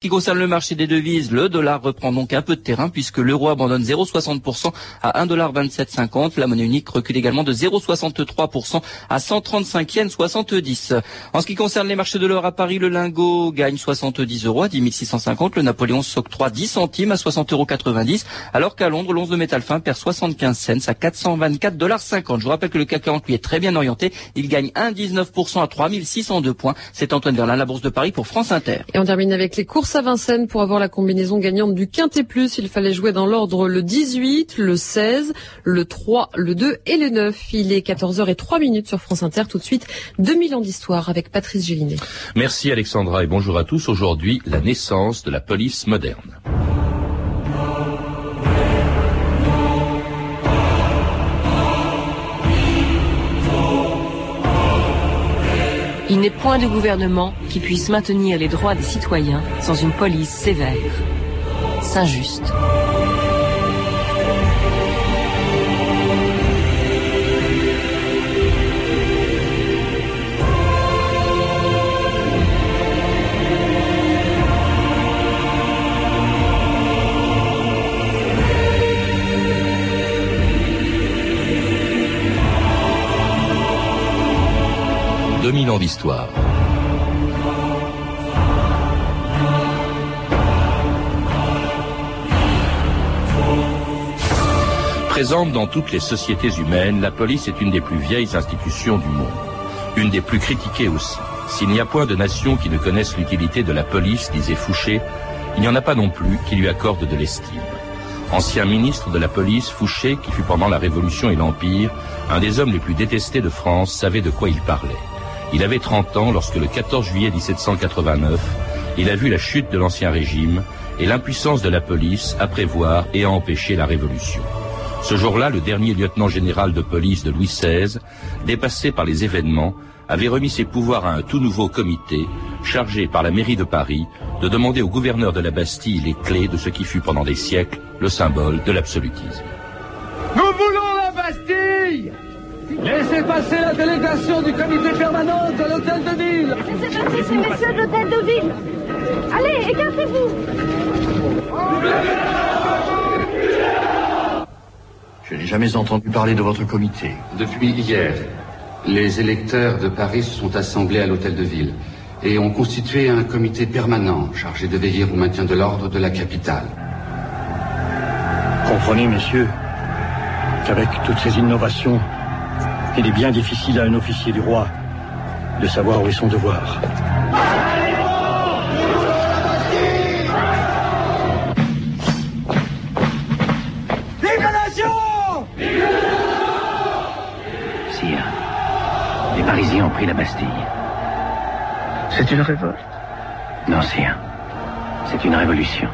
qui concerne le marché des devises, le dollar reprend donc un peu de terrain puisque l'euro abandonne 0,60% à 1,2750. La monnaie unique recule également de 0,63% à 135 yens 70. En ce qui concerne les marchés de l'or à Paris, le lingot gagne 70 euros à 10 650. Le Napoléon s'octroie 10 centimes à 60,90 euros. Alors qu'à Londres, l'once de métal fin perd 75 cents à 424,50 dollars. Je vous rappelle que le CAC 40 lui est très bien orienté. Il gagne 1,19% à 3602 points. C'est Antoine Verlin, la Bourse de Paris pour France Inter. Et on termine avec les courses à Vincennes pour avoir la combinaison gagnante du Quintet Plus. Il fallait jouer dans l'ordre le 18, le 16, le 3, le 2 et le 9. Il est 14h et 3 minutes sur France Inter. Tout de suite, 2000 ans d'histoire avec Patrice Gélinet. Merci Alexandra et bonjour à tous. Aujourd'hui, la naissance de la police moderne. Il n'est point de gouvernement qui puisse maintenir les droits des citoyens sans une police sévère. Saint-Just. Ans d'histoire. Présente dans toutes les sociétés humaines, la police est une des plus vieilles institutions du monde, une des plus critiquées aussi. S'il n'y a point de nation qui ne connaisse l'utilité de la police, disait Fouché, il n'y en a pas non plus qui lui accorde de l'estime. Ancien ministre de la police, Fouché, qui fut pendant la Révolution et l'Empire, un des hommes les plus détestés de France, savait de quoi il parlait. Il avait 30 ans lorsque le 14 juillet 1789, il a vu la chute de l'Ancien Régime et l'impuissance de la police à prévoir et à empêcher la Révolution. Ce jour-là, le dernier lieutenant général de police de Louis XVI, dépassé par les événements, avait remis ses pouvoirs à un tout nouveau comité, chargé par la mairie de Paris de demander au gouverneur de la Bastille les clés de ce qui fut pendant des siècles le symbole de l'absolutisme. Nous voulons la Bastille Laissez passer la délégation du comité permanent de l'hôtel de ville. Laissez passer ces messieurs de l'hôtel de ville. Allez, écartez-vous. Je n'ai jamais entendu parler de votre comité. Depuis hier, les électeurs de Paris se sont assemblés à l'hôtel de ville et ont constitué un comité permanent chargé de veiller au maintien de l'ordre de la capitale. Comprenez, messieurs, qu'avec toutes ces innovations, il est bien difficile à un officier du roi de savoir où est son devoir. Sire, les Parisiens ont pris la Bastille. C'est une révolte? Non, sire. C'est une révolution.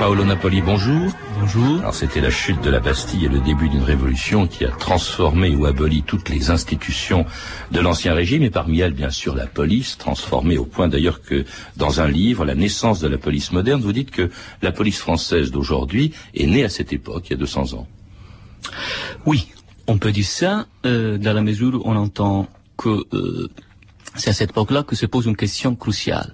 Paolo Napoli, bonjour. Bonjour. Alors c'était la chute de la Bastille et le début d'une révolution qui a transformé ou aboli toutes les institutions de l'ancien régime et parmi elles bien sûr la police, transformée au point d'ailleurs que dans un livre, La naissance de la police moderne, vous dites que la police française d'aujourd'hui est née à cette époque, il y a 200 ans. Oui, on peut dire ça euh, dans la mesure où on entend que euh, c'est à cette époque-là que se pose une question cruciale.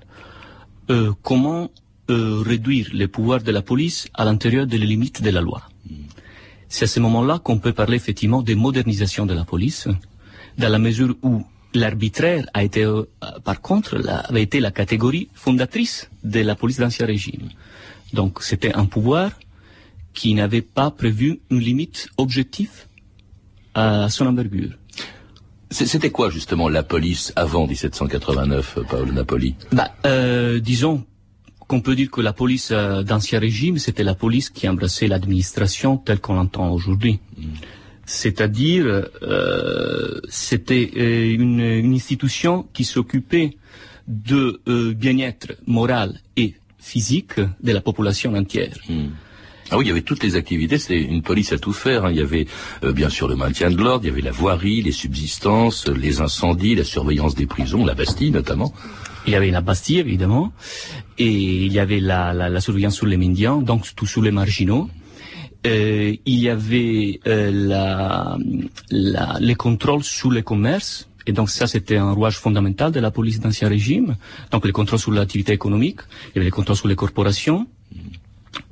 Euh, comment euh, réduire les pouvoirs de la police à l'intérieur des limites de la loi. C'est à ce moment-là qu'on peut parler effectivement de modernisation de la police, dans la mesure où l'arbitraire a été, euh, par contre, la, avait été la catégorie fondatrice de la police d'Ancien Régime. Donc c'était un pouvoir qui n'avait pas prévu une limite objective à son envergure. C'était quoi justement la police avant 1789, Paul Napoli? Bah, euh, Disons qu'on peut dire que la police euh, d'Ancien Régime, c'était la police qui embrassait l'administration telle qu'on l'entend aujourd'hui. Mm. C'est-à-dire, euh, c'était euh, une, une, institution qui s'occupait de euh, bien-être moral et physique de la population entière. Mm. Ah oui, il y avait toutes les activités, c'était une police à tout faire. Hein. Il y avait euh, bien sûr le maintien de l'ordre, il y avait la voirie, les subsistances, les incendies, la surveillance des prisons, la Bastille notamment. Il y avait la Bastille, évidemment, et il y avait la, la, la surveillance sur les mendiants, donc tout sur les marginaux. Euh, il y avait euh, la, la, les contrôles sur les commerces Et donc ça, c'était un rouage fondamental de la police d'Ancien Régime. Donc les contrôles sur l'activité économique, il y avait les contrôles sur les corporations.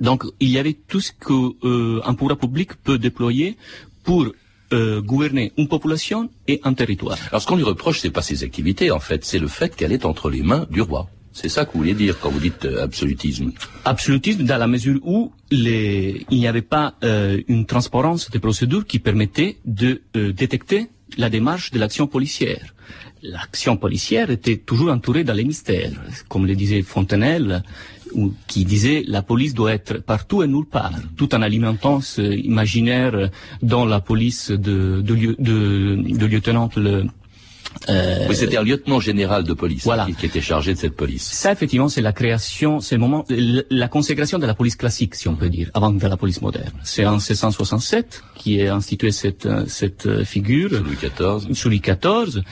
Donc il y avait tout ce qu'un euh, pouvoir public peut déployer pour euh, gouverner une population et un territoire. Alors ce qu'on lui reproche, c'est pas ses activités, en fait, c'est le fait qu'elle est entre les mains du roi. C'est ça que vous voulez dire quand vous dites euh, absolutisme. Absolutisme dans la mesure où les, il n'y avait pas euh, une transparence des procédures qui permettait de détecter la démarche de l'action policière. L'action policière était toujours entourée dans les mystères, comme le disait Fontenelle, qui disait la police doit être partout et nulle part, tout en alimentant ce imaginaire dans la police de, de, de lieutenant le, euh, Oui, c'était un lieutenant général de police Voilà. qui, qui était chargé de cette police. Ça, effectivement, c'est la création, c'est le moment, la consécration de la police classique, si on peut dire, avant de la police moderne. C'est en 1667 qui est instituée cette, euh, cette euh, figure. Louis XIV. Sous Louis XIV.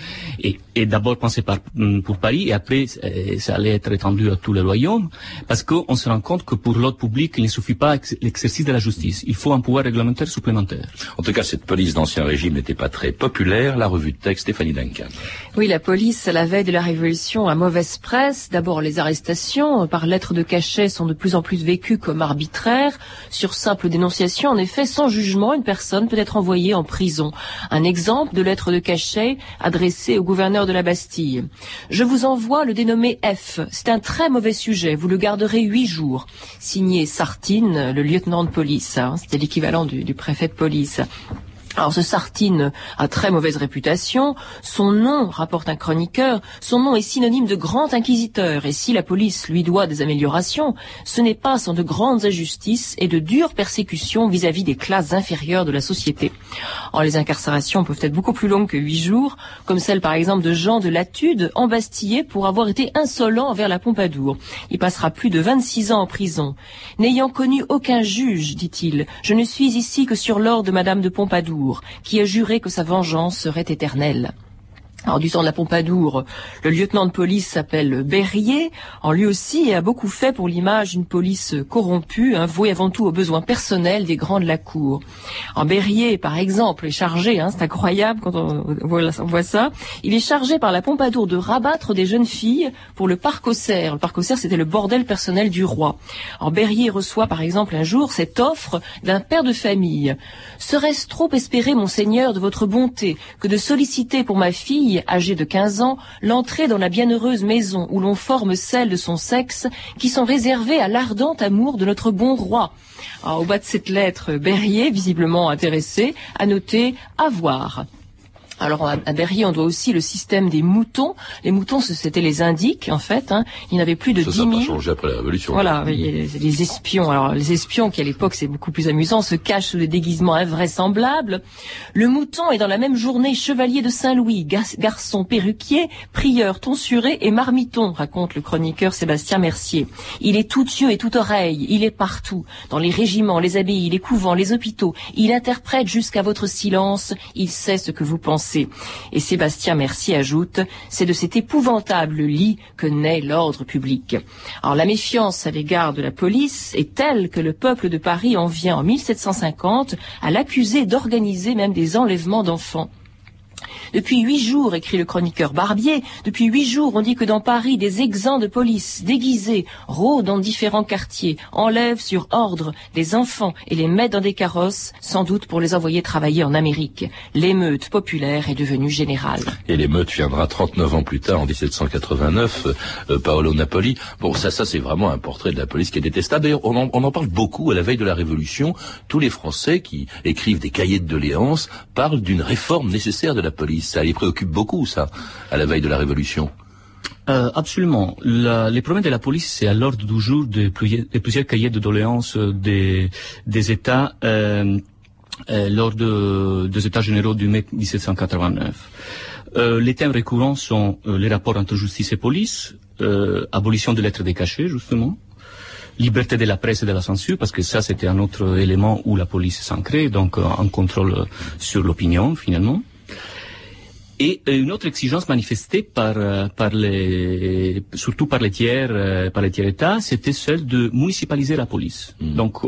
Et, et d'abord pensé par, hum, pour Paris, et après, euh, ça allait être étendu à tout le royaume, parce qu'on se rend compte que pour l'ordre public, il ne suffit pas ex- l'exercice de la justice. Il faut un pouvoir réglementaire supplémentaire. En tout cas, cette police d'ancien régime n'était pas très populaire. La revue de texte, Stéphanie Duncan. Oui, la police, à la veille de la Révolution, a mauvaise presse. D'abord, les arrestations euh, par lettre de cachet sont de plus en plus vécues comme arbitraires. Sur simple dénonciation, en effet, sans jugement, une personne peut être envoyée en prison. Un exemple de lettre de cachet adressée au gouverneur de la Bastille. Je vous envoie le dénommé F. C'est un très mauvais sujet. Vous le garderez huit jours. Signé Sartine, le lieutenant de police. hein. C'était l'équivalent du, du préfet de police. Alors ce Sartine a très mauvaise réputation. Son nom, rapporte un chroniqueur, son nom est synonyme de grand inquisiteur. Et si la police lui doit des améliorations, ce n'est pas sans de grandes injustices et de dures persécutions vis-à-vis des classes inférieures de la société. Alors les incarcérations peuvent être beaucoup plus longues que huit jours, comme celle par exemple de Jean de Latude, embastillé pour avoir été insolent envers la Pompadour. Il passera plus de 26 ans en prison. N'ayant connu aucun juge, dit-il, je ne suis ici que sur l'ordre de Madame de Pompadour, qui a juré que sa vengeance serait éternelle. Alors du temps de la Pompadour, le lieutenant de police s'appelle Berrier. En lui aussi a beaucoup fait pour l'image d'une police corrompue, vouée avant tout aux besoins personnels des grands de la cour. En Berrier, par exemple, est chargé, hein, c'est incroyable quand on voit, ça, il est chargé par la Pompadour de rabattre des jeunes filles pour le parc aux cerfs. Le parc aux cerfs, c'était le bordel personnel du roi. En Berrier reçoit par exemple un jour cette offre d'un père de famille. Serait-ce trop espérer, monseigneur, de votre bonté, que de solliciter pour ma fille, âgée de 15 ans, l'entrée dans la bienheureuse maison où l'on forme celles de son sexe qui sont réservées à l'ardent amour de notre bon roi Alors, Au bas de cette lettre, Berrier, visiblement intéressé, a noté « avoir ». Alors à Berrier, on doit aussi le système des moutons. Les moutons, c'était les indiques, en fait. hein. Il y en avait plus de Ça, 10 ça n'a 000. pas changé après la Révolution. Voilà, a les, les espions. Alors les espions qui à l'époque c'est beaucoup plus amusant se cachent sous des déguisements invraisemblables. Le mouton est dans la même journée chevalier de Saint-Louis, gar- garçon perruquier, prieur tonsuré et marmiton, raconte le chroniqueur Sébastien Mercier. Il est tout yeux et tout oreille, il est partout, dans les régiments, les abbayes, les couvents, les hôpitaux. Il interprète jusqu'à votre silence, il sait ce que vous pensez. Et Sébastien Mercier ajoute, c'est de cet épouvantable lit que naît l'ordre public. Alors la méfiance à l'égard de la police est telle que le peuple de Paris en vient en 1750 à l'accuser d'organiser même des enlèvements d'enfants. Depuis huit jours, écrit le chroniqueur Barbier, depuis huit jours, on dit que dans Paris, des exempts de police déguisés rôdent dans différents quartiers, enlèvent sur ordre des enfants et les mettent dans des carrosses, sans doute pour les envoyer travailler en Amérique. L'émeute populaire est devenue générale. Et l'émeute viendra 39 ans plus tard, en 1789, euh, Paolo Napoli. Bon, ça, ça, c'est vraiment un portrait de la police qui est détestable. D'ailleurs, on en, on en parle beaucoup à la veille de la Révolution. Tous les Français qui écrivent des cahiers de doléances parlent d'une réforme nécessaire de la police. Ça les préoccupe beaucoup, ça, à la veille de la Révolution. Euh, absolument. Les problèmes de la police, c'est à l'ordre du jour de plusieurs, cahiers de doléances euh, des, des États euh, euh, lors de- des États généraux du mai 1789. Euh, les thèmes récurrents sont les rapports entre justice et police, abolition de lettres des justement, liberté de la presse et de la censure, parce que ça, c'était un autre élément où la police s'ancrait, donc un contrôle sur l'opinion, finalement. Et euh, une autre exigence manifestée par, euh, par les, surtout par les tiers, euh, par les tiers États, c'était celle de municipaliser la police. Donc,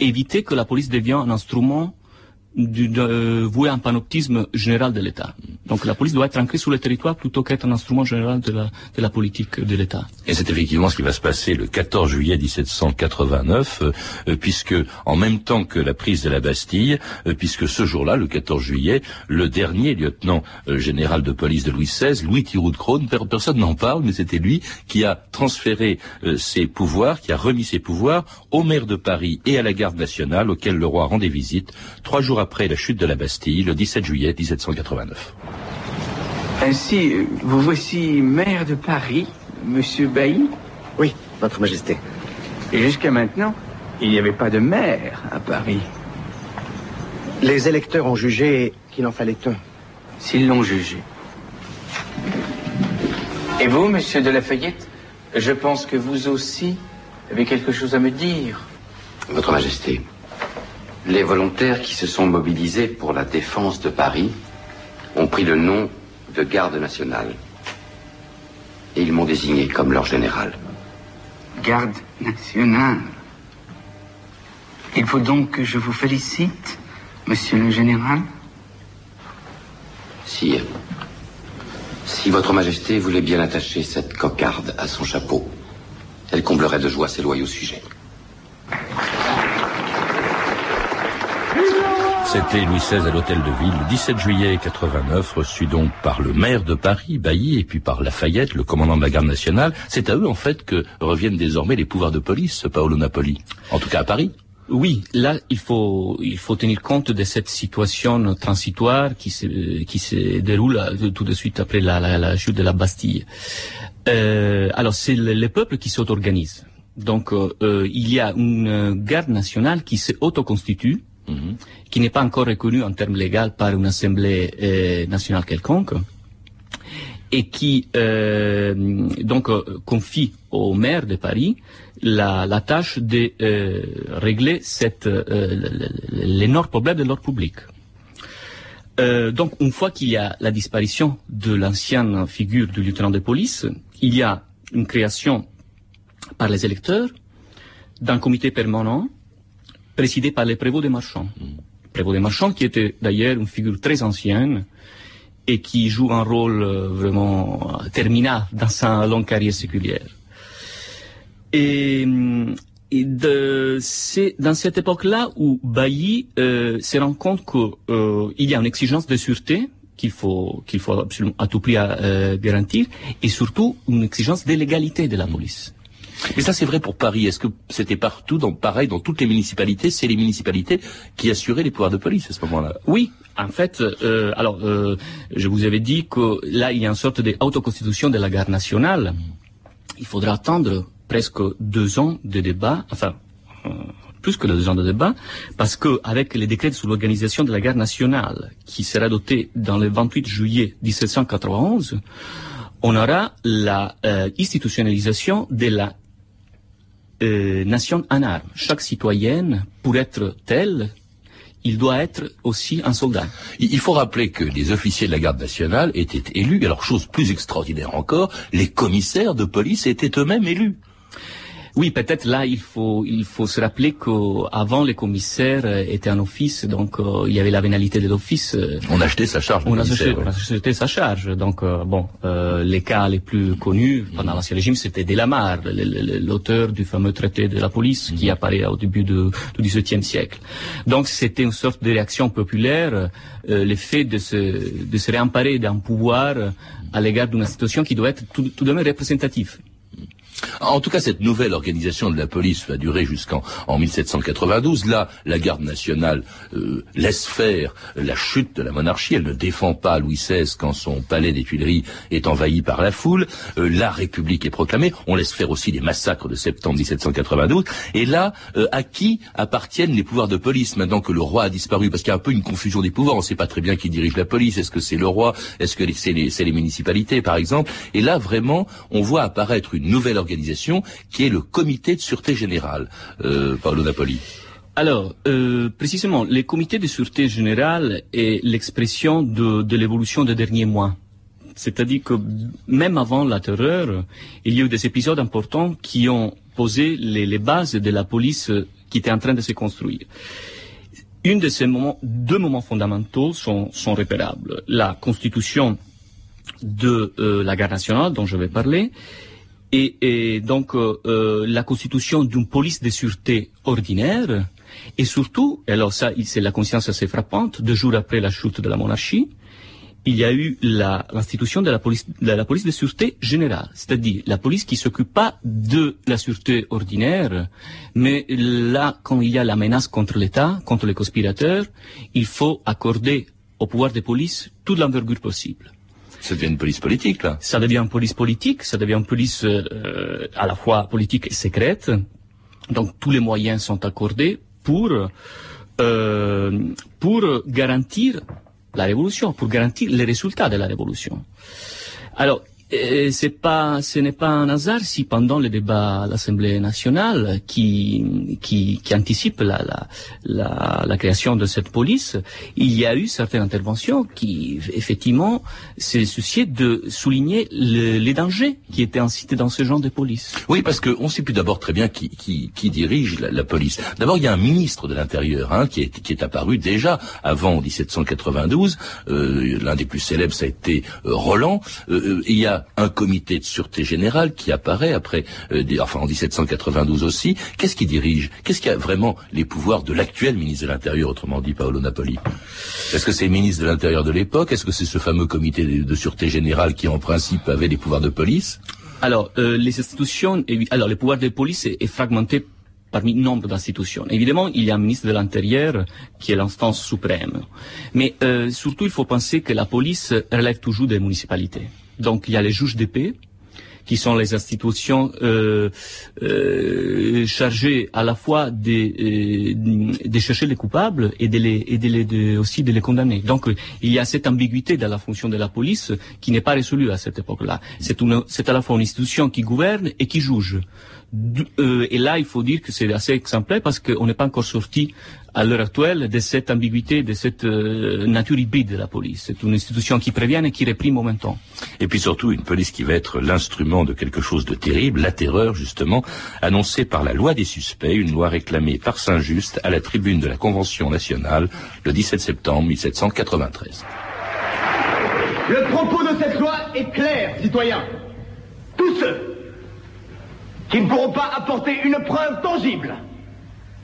éviter que la police devienne un instrument du- de euh, vouer un panoptisme général de l'État. Donc la police doit être ancrée sur le territoire plutôt qu'être un instrument général de la, de la politique de l'État. Et c'est effectivement ce qui va se passer le 14 juillet 1789, euh, euh, puisque en même temps que la prise de la Bastille, euh, puisque ce jour-là, le 14 juillet, le dernier lieutenant euh, général de police de Louis XVI, Louis Thiroux de personne n'en parle, mais c'était lui qui a transféré euh, ses pouvoirs, qui a remis ses pouvoirs au maire de Paris et à la garde nationale, auquel le roi rendait visite trois jours après la chute de la Bastille, le 17 juillet 1789. Ainsi, euh, vous voici maire de Paris, monsieur Bailly Oui, Votre Majesté. Et jusqu'à maintenant, il n'y avait pas de maire à Paris. Les électeurs ont jugé qu'il en fallait un. S'ils l'ont jugé. Et vous, monsieur de Lafayette, je pense que vous aussi avez quelque chose à me dire. Votre Majesté, les volontaires qui se sont mobilisés pour la défense de Paris ont pris le nom de garde nationale. Et ils m'ont désigné comme leur général. Garde nationale. Il faut donc que je vous félicite, monsieur le général. Sire, si Votre Majesté voulait bien attacher cette cocarde à son chapeau, elle comblerait de joie ses loyaux sujets. C'était Louis XVI à l'hôtel de ville le 17 juillet 89, reçu donc par le maire de Paris, Bailly, et puis par Lafayette, le commandant de la garde nationale. C'est à eux, en fait, que reviennent désormais les pouvoirs de police, Paolo Napoli. En tout cas à Paris. Oui, là, il faut, il faut tenir compte de cette situation transitoire qui se, qui se déroule euh, tout de suite après la, chute de la Bastille. Euh, alors, c'est le, le peuple qui s'auto-organise. Donc, euh, il y a une garde nationale qui s'autoconstitue, qui n'est pas encore reconnue en termes légaux par une assemblée euh, nationale quelconque, et qui euh, donc euh, confie au maire de Paris la, tâche de régler l'énorme problème de l'ordre public. Donc, une fois qu'il y a la disparition de l'ancienne figure du lieutenant de police, il y a une création par les électeurs d'un comité permanent présidé par les prévôts des marchands. Prévôt des marchands qui était d'ailleurs une figure très ancienne et qui joue un rôle euh, vraiment euh, terminal dans sa longue carrière séculière. Et, et de, c'est dans cette époque-là où Bailly euh, se rend compte qu'il y a une exigence de sûreté qu'il faut, qu'il faut absolument à tout prix euh, garantir, et surtout une exigence de légalité de la police. Mais ça, c'est vrai pour Paris. Est-ce que c'était partout, dans, pareil, dans toutes les municipalités? C'est les municipalités qui assuraient les pouvoirs de police à ce moment-là Oui, en fait, euh, alors, euh, je vous avais dit que là, il y a une sorte d'autoconstitution de la garde nationale. Il faudra attendre presque deux ans de débat, enfin, euh, plus que deux ans de débat, parce que avec les décrets sur l'organisation de la garde nationale, qui sera doté dans le 28 juillet 1791, on aura la institutionnalisation de la euh, nation en armes. Chaque citoyenne, pour être telle, il doit être aussi un soldat. Il faut rappeler que les officiers de la garde nationale étaient élus, alors chose plus extraordinaire encore, les commissaires de police étaient eux-mêmes élus. Oui, peut-être là, il faut, il faut se rappeler qu'avant, les commissaires étaient en office, donc euh, il y avait la vénalité de l'office. euh, On achetait sa charge. On a commissaire, acheté, ouais. on a acheté sa charge. Donc, euh, bon, euh, les cas les plus connus pendant l'Ancien Régime, c'était le- l'auteur du fameux traité de la police qui apparaît au début de- du XVIIe siècle. Donc, c'était une sorte de réaction populaire, euh, le fait de se, de se réemparer d'un pouvoir à l'égard d'une institution qui doit être tout, tout de même représentative. En tout cas, cette nouvelle organisation de la police va durer jusqu'en en 1792. Là, la garde nationale euh, laisse faire la chute de la monarchie. Elle ne défend pas Louis XVI quand son palais des Tuileries est envahi par la foule. Euh, la République est proclamée. On laisse faire aussi les massacres de septembre 1792. Et là, euh, à qui appartiennent les pouvoirs de police maintenant que le roi a disparu? Parce qu'il y a un peu une confusion des pouvoirs. On ne sait pas très bien qui dirige la police. Est-ce que c'est le roi? Est-ce que c'est les, les municipalités, par exemple? Et là, vraiment, on voit apparaître une nouvelle organisation qui est le comité de sûreté générale. Euh, Paolo Napoli. Alors, euh, précisément, le comité de sûreté générale est l'expression de, l'évolution des derniers mois. C'est-à-dire que même avant la terreur, il y a eu des épisodes importants qui ont posé les, bases de la police qui était en train de se construire. Une de ces moments, deux moments fondamentaux sont, sont. La constitution de euh, la garde nationale dont je vais parler et, donc euh, euh, la constitution d'une police de sûreté ordinaire et surtout, et alors ça c'est la conscience assez frappante, deux jours après la chute de la monarchie, il y a eu l'institution de la police de la police de sûreté générale, c'est-à-dire la police qui s'occupe pas de la sûreté ordinaire, mais là quand il y a la menace contre l'État, contre les conspirateurs, il faut accorder au pouvoir de police toute l'envergure possible. Ça devient une police politique, là. Ça devient une police politique, ça devient une police euh, à la fois politique et secrète. Donc tous les moyens sont accordés pour euh, pour garantir la révolution, pour garantir les résultats de la révolution. Alors, euh, c'est pas, ce n'est pas un hasard si pendant le débat à l'Assemblée nationale, qui, qui, qui anticipe la, la, la, création de cette police, il y a eu certaines interventions qui, effectivement, se souciaient de souligner le- les dangers qui étaient incités dans ce genre de police. Oui, parce qu'on ne sait plus d'abord très bien qui, qui, qui dirige la, police. D'abord, il y a un ministre de l'Intérieur hein, qui, est, qui est apparu déjà avant 1792. Euh, L'un des plus célèbres, ça a été euh, Roland. Euh, il y a un comité de sûreté générale qui apparaît après, euh, enfin en 1792 aussi. Qu'est-ce qui dirige? Qu'est-ce qui a vraiment les pouvoirs de l'actuel ministre de l'Intérieur, autrement dit Paolo Napoli? Est-ce que c'est le ministre de l'Intérieur de l'époque? Est-ce que c'est ce fameux comité de, sûreté générale qui en principe avait des pouvoirs de police? Alors, euh, les institutions, alors le pouvoir de police est, est fragmenté parmi nombre d'institutions. Évidemment, il y a un ministre de l'Intérieur qui est l'instance suprême. Mais euh, surtout, il faut penser que la police relève toujours des municipalités. Donc, il y a les juges de paix, qui sont les institutions euh, euh, chargées à la fois de, euh, de chercher les coupables et de les, et de les de- aussi de les condamner. Donc il y a cette ambiguïté dans la fonction de la police qui n'est pas résolue à cette époque-là. C'est à la fois une institution qui gouverne et qui juge. Euh, et là, il faut dire que c'est assez exemplaire parce qu'on n'est pas encore sorti à l'heure actuelle de cette ambiguïté, de cette euh, nature hybride de la police. C'est une institution qui prévient et qui réprime en même temps. Et puis surtout une police qui va être l'instrument de quelque chose de terrible, la terreur justement, annoncée par la loi des suspects, une loi réclamée par Saint-Just à la tribune de la Convention nationale le 17 septembre 1793. Le propos de cette loi est clair, citoyens. Tous ceux qui ne pourront pas apporter une preuve tangible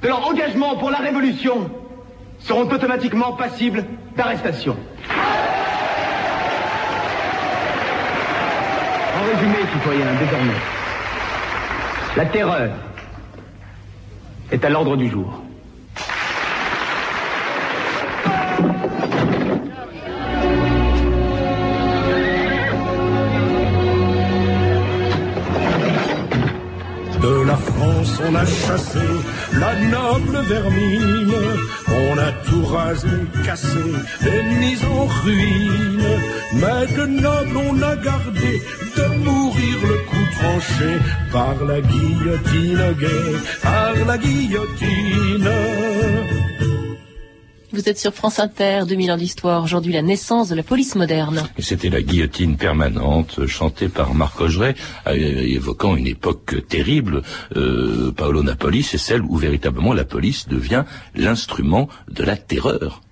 de leur engagement pour la révolution seront automatiquement passibles d'arrestation. En résumé, citoyens, désormais, la terreur est à l'ordre du jour. On a chassé la noble vermine. On a tout rasé, cassé et mis en ruine. Mais de noble, on a gardé de mourir le coup tranché par la guillotine gay, par la guillotine. Vous êtes sur France Inter, 2000 ans d'histoire. Aujourd'hui, la naissance de la police moderne. Et c'était la guillotine permanente chantée par Marc Augeret, euh, évoquant une époque terrible. Euh, Paolo Napoli, c'est celle où véritablement la police devient l'instrument de la terreur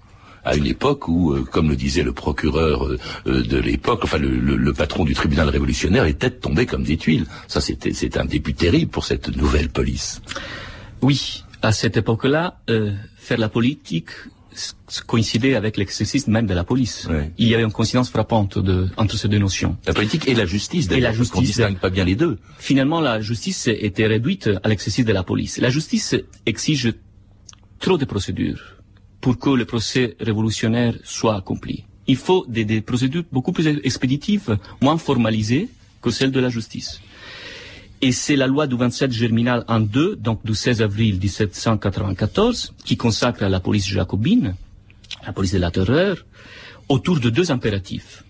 à une époque où, euh, comme le disait le procureur euh, de l'époque, enfin le, le- le patron du tribunal révolutionnaire, têtes tombaient comme des tuiles. Ça, c'était c'est un début terrible pour cette nouvelle police. Oui, à cette époque-là, euh, faire la politique coïncidait avec l'exercice même de la police. Il y avait une coïncidence frappante de, entre ces deux notions. La politique et la justice, d'ailleurs, parce qu'on distingue pas bien les deux. Finalement, la justice était réduite à l'exercice de la police. La justice exige trop de procédures pour que le procès révolutionnaire soit accompli. Il faut des, des procédures beaucoup plus expéditives, moins formalisées que celles de la justice. Et c'est la loi du 27 germinal en 2, donc du 16 avril 1794, qui consacre la police jacobine, la police de la terreur, autour de deux impératifs.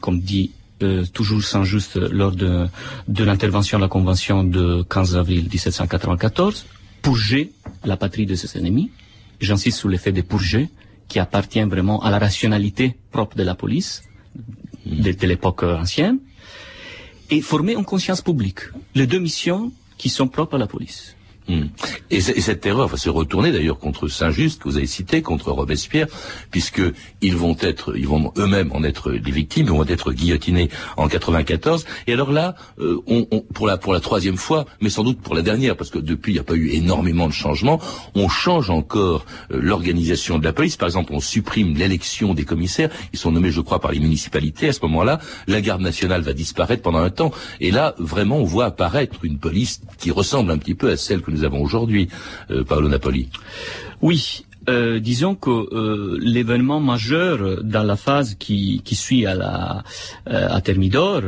Comme dit euh, toujours Saint-Just lors de, de l'intervention de la Convention de 15 avril 1794, purger la patrie de ses ennemis. J'insiste sur l'effet de purger, qui appartient vraiment à la rationalité propre de la police de, de l'époque ancienne, et former une conscience publique. Les deux missions qui sont propres à la police. Hmm. Et, cette terreur va se retourner d'ailleurs contre Saint-Just que vous avez cité, contre Robespierre, puisque ils vont être, ils vont eux-mêmes en être les victimes, ils vont être guillotinés en 94. Et alors là, euh, on, pour la pour la troisième fois, mais sans doute pour la dernière, parce que depuis il n'y a pas eu énormément de changements, on change encore euh, l'organisation de la police. Par exemple, on supprime l'élection des commissaires. Ils sont nommés, je crois, par les municipalités. À ce moment-là, la garde nationale va disparaître pendant un temps. Et là, vraiment, on voit apparaître une police qui ressemble un petit peu à celle que nous nous avons aujourd'hui, euh, Paolo Napoli. Oui, euh, disons que euh, l'événement majeur dans la phase qui, suit à Thermidor,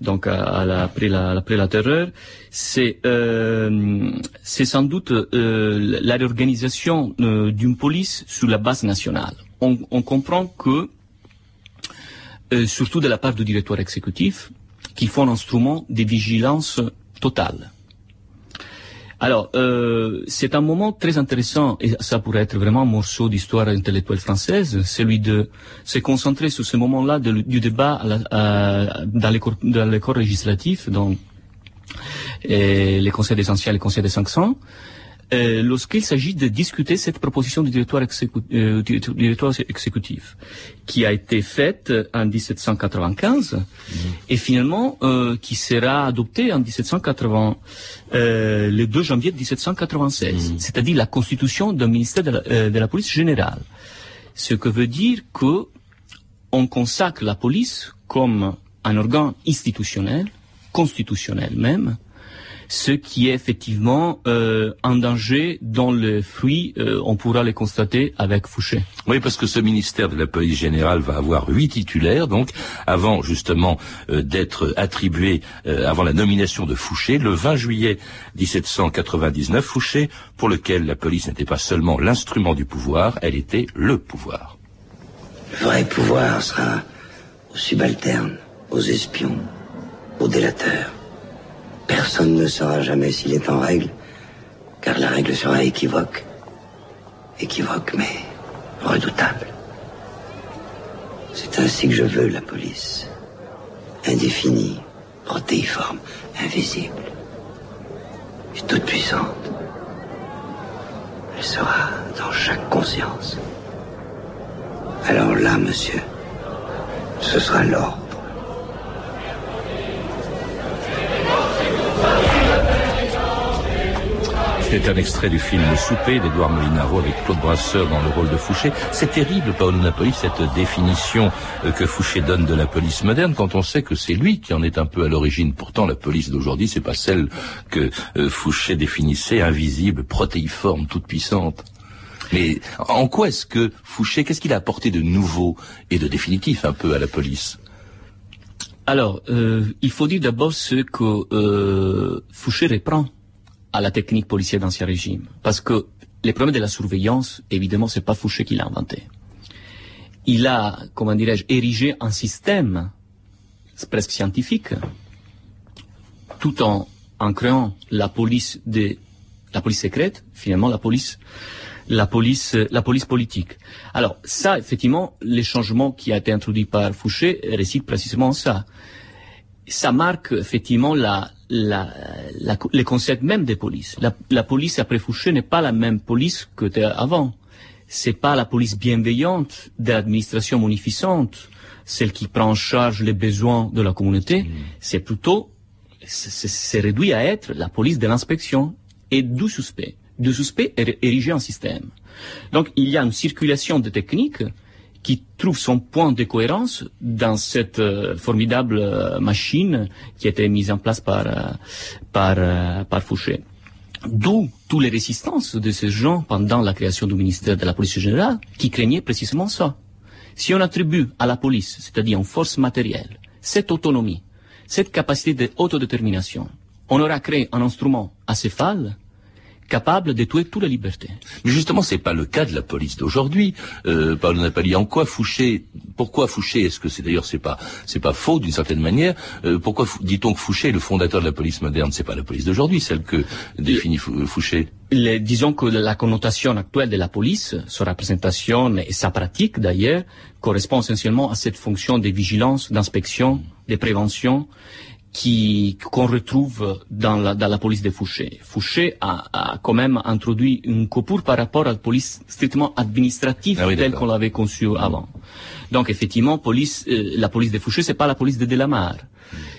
donc à, la, après la terreur, c'est sans doute la réorganisation d'une police sur la base nationale. On, on comprend que surtout de la part du directeur exécutif, qu'il faut un instrument de vigilance totale. Alors, euh, c'est un moment très intéressant, et ça pourrait être vraiment un morceau d'histoire intellectuelle française, celui de se concentrer sur ce moment-là du débat dans les corps législatifs, donc les conseils des anciens et les conseils des 500, euh, lorsqu'il s'agit de discuter cette proposition du directoire, euh, exécutif qui a été faite en 1795 mmh. et finalement euh, qui sera adoptée en 1780, le 2 janvier 1796, mmh. c'est-à-dire la constitution d'un ministère de la, de la, police générale. Ce que veut dire que on consacre la police comme un organe institutionnel, constitutionnel même, ce qui est effectivement euh, un danger dont le fruit, euh, on pourra le constater avec Fouché. Oui, parce que ce ministère de la police générale va avoir huit titulaires, donc avant justement euh, d'être attribué avant la nomination de Fouché, le 20 juillet 1799, Fouché, pour lequel la police n'était pas seulement l'instrument du pouvoir, elle était le pouvoir. Le vrai pouvoir sera aux subalternes, aux espions, aux délateurs. Personne ne saura jamais s'il est en règle, car la règle sera équivoque. Équivoque, mais redoutable. C'est ainsi que je veux la police. Indéfinie, protéiforme, invisible et toute puissante. Elle sera dans chaque conscience. Alors là, monsieur, ce sera l'ordre. C'est un extrait du film Le Souper d'Edouard Molinaro avec Claude Brasseur dans le rôle de Fouché. C'est terrible, Paolo Napoli, cette définition euh, que Fouché donne de la police moderne quand on sait que c'est lui qui en est un peu à l'origine. Pourtant, la police d'aujourd'hui, c'est pas celle que euh, Fouché définissait, invisible, protéiforme, toute puissante. Mais en quoi est-ce que Fouché, qu'est-ce qu'il a apporté de nouveau et de définitif un peu à la police? Alors, euh, il faut dire d'abord ce que Fouché reprend à la technique policière d'Ancien Régime. Parce que les problèmes de la surveillance, évidemment, c'est pas Fouché qui l'a inventé. Il a, comment dirais-je, érigé un système presque scientifique, tout en, créant la police de, la police secrète, finalement la police, la police, la police politique. Alors ça, effectivement, les changements qui a été introduits par Fouché récitent précisément ça. Ça marque effectivement la, la, la, les concepts même des polices. La, la police après Fouché n'est pas la même police que avant. C'est pas la police bienveillante de l'administration munificente, celle qui prend en charge les besoins de la communauté. Mm. C'est plutôt, c'est réduit à être la police de l'inspection et du suspect. Du suspect érigé en système. Donc il y a une circulation de techniques qui trouve son point de cohérence dans cette euh, formidable euh, machine qui a été mise en place par, euh, par, Fouché. D'où toutes les résistances de ces gens pendant la création du ministère de la Police générale qui craignaient précisément ça. Si on attribue à la police, c'est-à-dire en force matérielle, cette autonomie, cette capacité d'autodétermination, on aura créé un instrument acéphale capable de tuer toute la liberté. Mais justement, c'est pas le cas de la police d'aujourd'hui. Euh, Paolo Napali, en quoi Fouché, pourquoi Fouché Est-ce que c'est d'ailleurs c'est pas c'est pas faux d'une certaine manière euh, Pourquoi dit-on que Fouché est le fondateur de la police moderne? C'est pas la police d'aujourd'hui, celle que définit Fouché. disons que la connotation actuelle de la police, sa représentation et sa pratique d'ailleurs, correspond essentiellement à cette fonction de vigilance, d'inspection, de prévention qui qu'on retrouve dans la, dans la police de Fouché. Fouché a, a quand même introduit une coupure par rapport à la police strictement administrative Ah oui, telle qu'on l'avait conçue avant. Donc effectivement, police, euh, la police de Fouché, c'est pas la police de Delamare.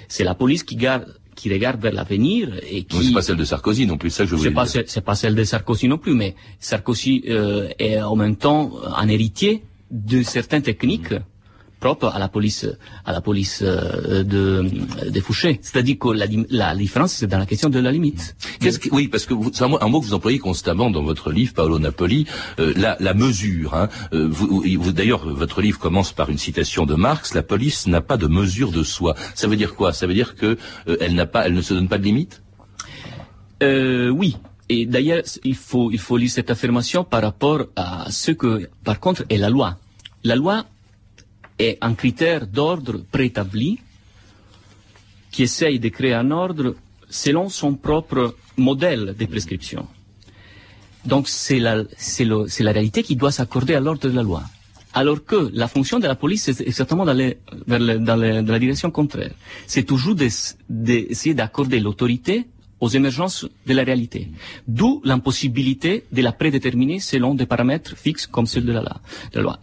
C'est la police qui garde qui regarde vers l'avenir et qui c'est pas celle de Sarkozy non plus, ça que je voulais c'est pas, c'est pas celle de Sarkozy non plus, mais Sarkozy euh, est en même temps un héritier de certaines techniques propres à la police, à la police euh, de, de Fouché. C'est-à-dire que la, la différence, c'est dans la question de la limite. Qu'est-ce que, oui, parce que c'est un mot, que vous employez constamment dans votre livre, Paolo Napoli, euh, la, la mesure. Hein. Euh, vous, vous- D'ailleurs, votre livre commence par une citation de Marx la police n'a pas de mesure de soi. Ça veut dire quoi? Ça veut dire que euh, elle n'a pas, elle ne se donne pas de limite? Oui. Et d'ailleurs, il faut, il faut lire cette affirmation par rapport à ce que, par contre, est la loi. La loi est un critère d'ordre préétabli qui essaye de créer un ordre selon son propre modèle de prescription. Donc c'est la, réalité qui doit s'accorder à l'ordre de la loi. Alors que la fonction de la police est exactement dans, dans la direction contraire. C'est toujours d'ess- d'essayer d'accorder l'autorité aux émergences de la réalité. D'où l'impossibilité de la prédéterminer selon des paramètres fixes comme ceux de la loi.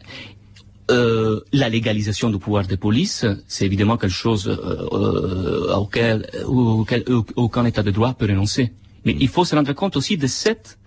Euh, la légalisation du pouvoir de police, c'est évidemment quelque chose euh, euh, auquel, auquel aucun État de droit peut renoncer. Mais il faut se rendre compte aussi de cette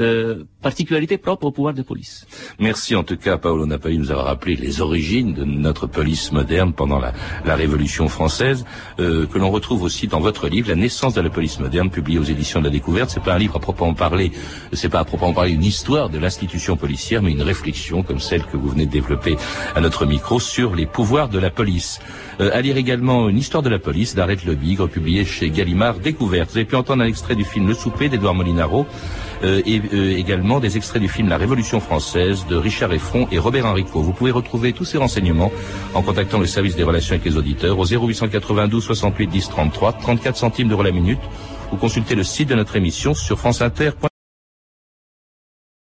euh, particularité propre au pouvoir de police. Merci en tout cas, Paolo Napoli nous avoir rappelé les origines de notre police moderne pendant la, la Révolution française, euh, que l'on retrouve aussi dans votre livre, La naissance de la police moderne, publié aux éditions de la Découverte. C'est pas un livre à proprement parler, c'est pas à proprement parler une histoire de l'institution policière, mais une réflexion comme celle que vous venez de développer à notre micro sur les pouvoirs de la police. Euh, à lire également une histoire de la police d'Arrête Le Bigre, publié chez Gallimard Découverte. Vous avez pu entendre un extrait du film Le Souper d'Edouard Molinaro et euh, également des extraits du film La Révolution française de Richard Effron et Robert Enrico. Vous pouvez retrouver tous ces renseignements en contactant le service des relations avec les auditeurs au 0892 68 10 33, 34 centimes d'euros la minute ou consulter le site de notre émission sur franceinter.fr.